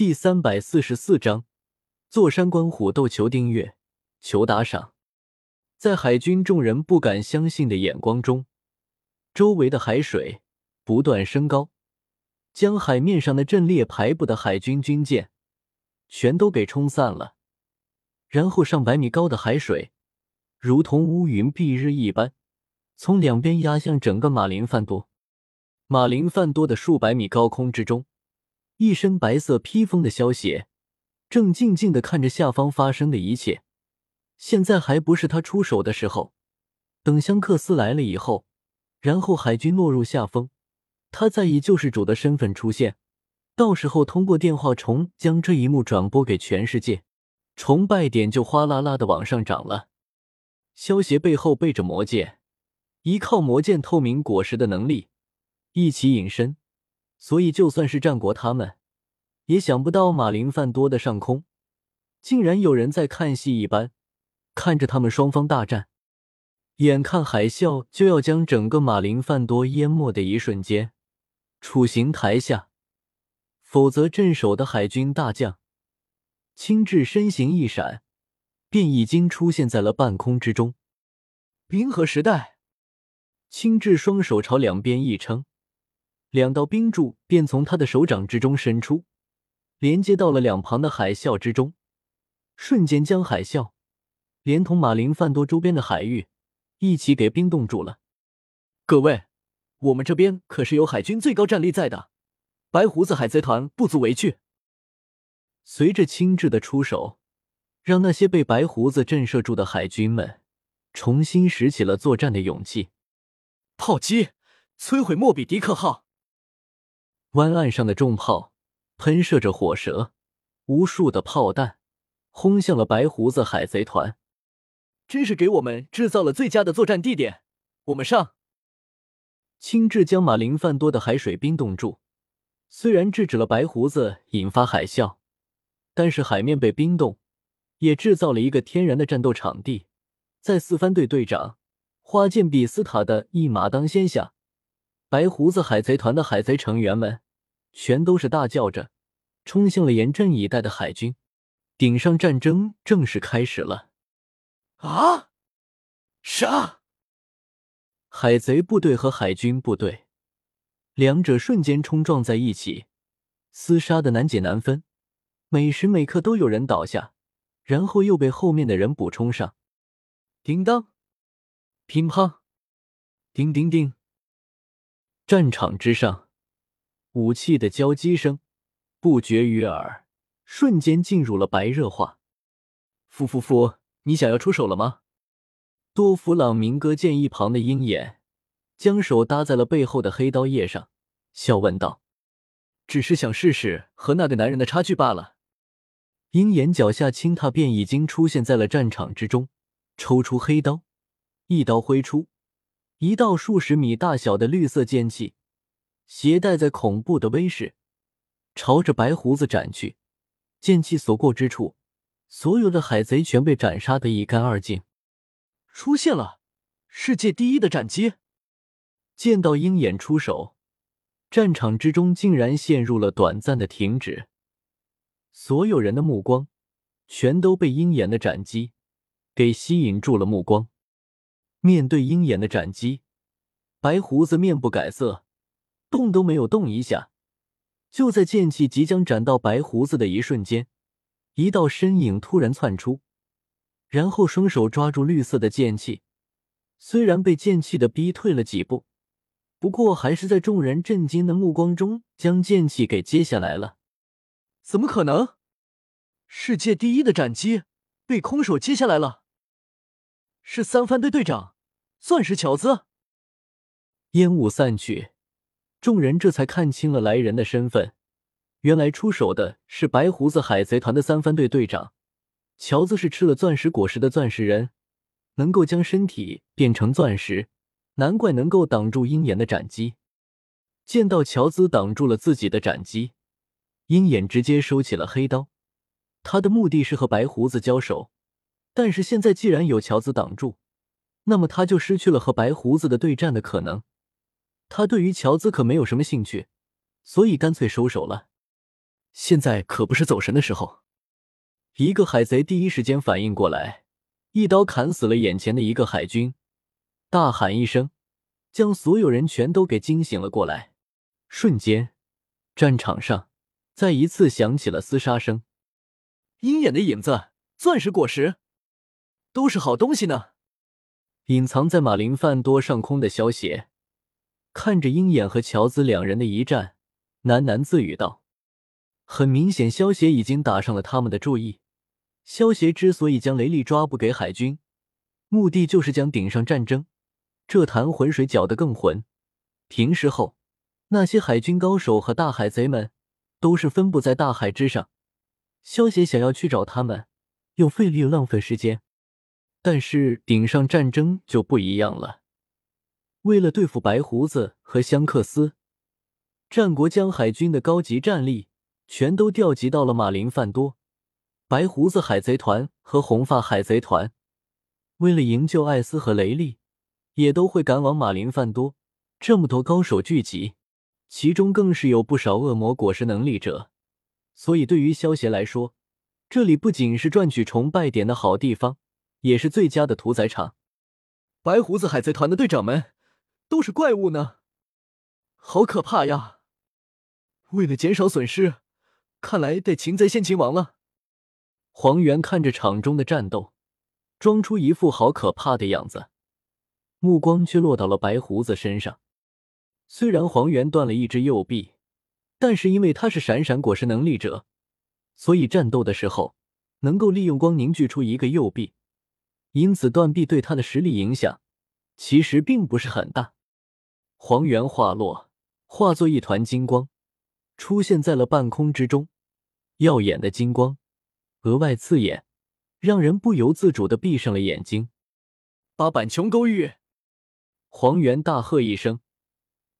第三百四十四章，坐山观虎斗，求订阅，求打赏。在海军众人不敢相信的眼光中，周围的海水不断升高，将海面上的阵列排布的海军军舰全都给冲散了。然后，上百米高的海水如同乌云蔽日一般，从两边压向整个马林范多。马林范多的数百米高空之中，一身白色披风的萧协正静静的看着下方发生的一切。现在还不是他出手的时候，等香克斯来了以后，然后海军落入下风，他再以救世主的身份出现，到时候通过电话虫将这一幕转播给全世界，崇拜点就哗啦啦的往上涨了。萧协背后背着魔剑，依靠魔剑透明果实的能力一起隐身，所以就算是战国他们，也想不到马林范多的上空竟然有人在看戏一般。看着他们双方大战，眼看海啸就要将整个马林范多淹没的一瞬间，处刑台下，否则镇守的海军大将青雉身形一闪，便已经出现在了半空之中。冰河时代，青雉双手朝两边一撑，两道冰柱便从他的手掌之中伸出，连接到了两旁的海啸之中，瞬间将海啸。连同马林范多周边的海域一起给冰冻住了。各位，我们这边可是有海军最高战力在的，白胡子海贼团不足为惧。随着青雉的出手，让那些被白胡子震慑住的海军们重新拾起了作战的勇气。炮击，摧毁莫比迪克号！湾岸上的重炮喷射着火舌，无数的炮弹轰向了白胡子海贼团。真是给我们制造了最佳的作战地点，我们上。青雉将马林范多的海水冰冻住，虽然制止了白胡子引发海啸，但是海面被冰冻，也制造了一个天然的战斗场地。在四番队队长花剑比斯塔的一马当先下，白胡子海贼团的海贼成员们全都是大叫着冲向了严阵以待的海军。顶上战争正式开始了。啊！杀！海贼部队和海军部队，两者瞬间冲撞在一起，厮杀的难解难分。每时每刻都有人倒下，然后又被后面的人补充上。叮当，乒乓，叮叮叮。战场之上，武器的交击声不绝于耳，瞬间进入了白热化。夫夫夫！你想要出手了吗？多弗朗明哥见一旁的鹰眼将手搭在了背后的黑刀叶上，笑问道：“只是想试试和那个男人的差距罢了。”鹰眼脚下轻踏，便已经出现在了战场之中，抽出黑刀，一刀挥出，一道数十米大小的绿色剑气，携带在恐怖的威势，朝着白胡子斩去。剑气所过之处。所有的海贼全被斩杀的一干二净，出现了世界第一的斩击。见到鹰眼出手，战场之中竟然陷入了短暂的停止，所有人的目光全都被鹰眼的斩击给吸引住了目光。面对鹰眼的斩击，白胡子面不改色，动都没有动一下。就在剑气即将斩到白胡子的一瞬间。一道身影突然窜出，然后双手抓住绿色的剑气，虽然被剑气的逼退了几步，不过还是在众人震惊的目光中将剑气给接下来了。怎么可能？世界第一的斩击被空手接下来了？是三番队队长钻石乔兹。烟雾散去，众人这才看清了来人的身份。原来出手的是白胡子海贼团的三番队队长乔兹，是吃了钻石果实的钻石人，能够将身体变成钻石，难怪能够挡住鹰眼的斩击。见到乔兹挡住了自己的斩击，鹰眼直接收起了黑刀。他的目的是和白胡子交手，但是现在既然有乔兹挡住，那么他就失去了和白胡子的对战的可能。他对于乔兹可没有什么兴趣，所以干脆收手了。现在可不是走神的时候。一个海贼第一时间反应过来，一刀砍死了眼前的一个海军，大喊一声，将所有人全都给惊醒了过来。瞬间，战场上再一次响起了厮杀声。鹰眼的影子，钻石果实，都是好东西呢。隐藏在马林饭多上空的萧协，看着鹰眼和乔子两人的一战，喃喃自语道：“很明显，萧协已经打上了他们的注意。萧协之所以将雷利抓捕给海军，目的就是将顶上战争这潭浑水搅得更浑。平时后。”那些海军高手和大海贼们都是分布在大海之上，萧协想要去找他们，又费力浪费时间。但是顶上战争就不一样了，为了对付白胡子和香克斯，战国将海军的高级战力全都调集到了马林范多。白胡子海贼团和红发海贼团为了营救艾斯和雷利，也都会赶往马林范多。这么多高手聚集。其中更是有不少恶魔果实能力者，所以对于萧协来说，这里不仅是赚取崇拜点的好地方，也是最佳的屠宰场。白胡子海贼团的队长们都是怪物呢，好可怕呀！为了减少损失，看来得擒贼先擒王了。黄猿看着场中的战斗，装出一副好可怕的样子，目光却落到了白胡子身上。虽然黄猿断了一只右臂，但是因为他是闪闪果实能力者，所以战斗的时候能够利用光凝聚出一个右臂，因此断臂对他的实力影响其实并不是很大。黄猿化落，化作一团金光，出现在了半空之中，耀眼的金光额外刺眼，让人不由自主的闭上了眼睛。八板琼勾玉，黄猿大喝一声。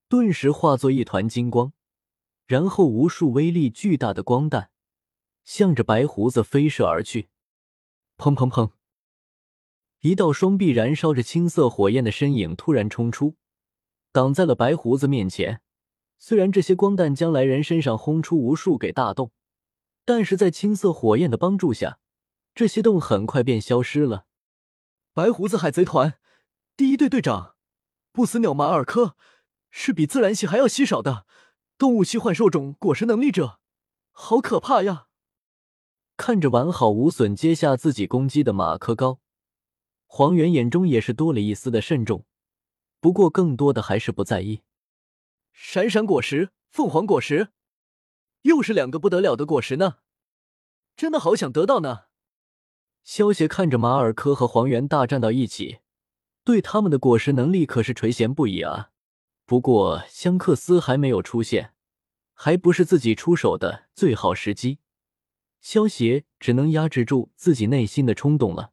顿时化作一团金光，然后无数威力巨大的光弹向着白胡子飞射而去。砰砰砰！一道双臂燃烧着青色火焰的身影突然冲出，挡在了白胡子面前。虽然这些光弹将来人身上轰出无数给大洞，但是在青色火焰的帮助下，这些洞很快便消失了。白胡子海贼团第一队队长不死鸟马尔科。是比自然系还要稀少的动物系幻兽种果实能力者，好可怕呀！看着完好无损接下自己攻击的马克高，黄猿眼中也是多了一丝的慎重，不过更多的还是不在意。闪闪果实、凤凰果实，又是两个不得了的果实呢，真的好想得到呢。萧协看着马尔科和黄猿大战到一起，对他们的果实能力可是垂涎不已啊。不过香克斯还没有出现，还不是自己出手的最好时机。萧协只能压制住自己内心的冲动了。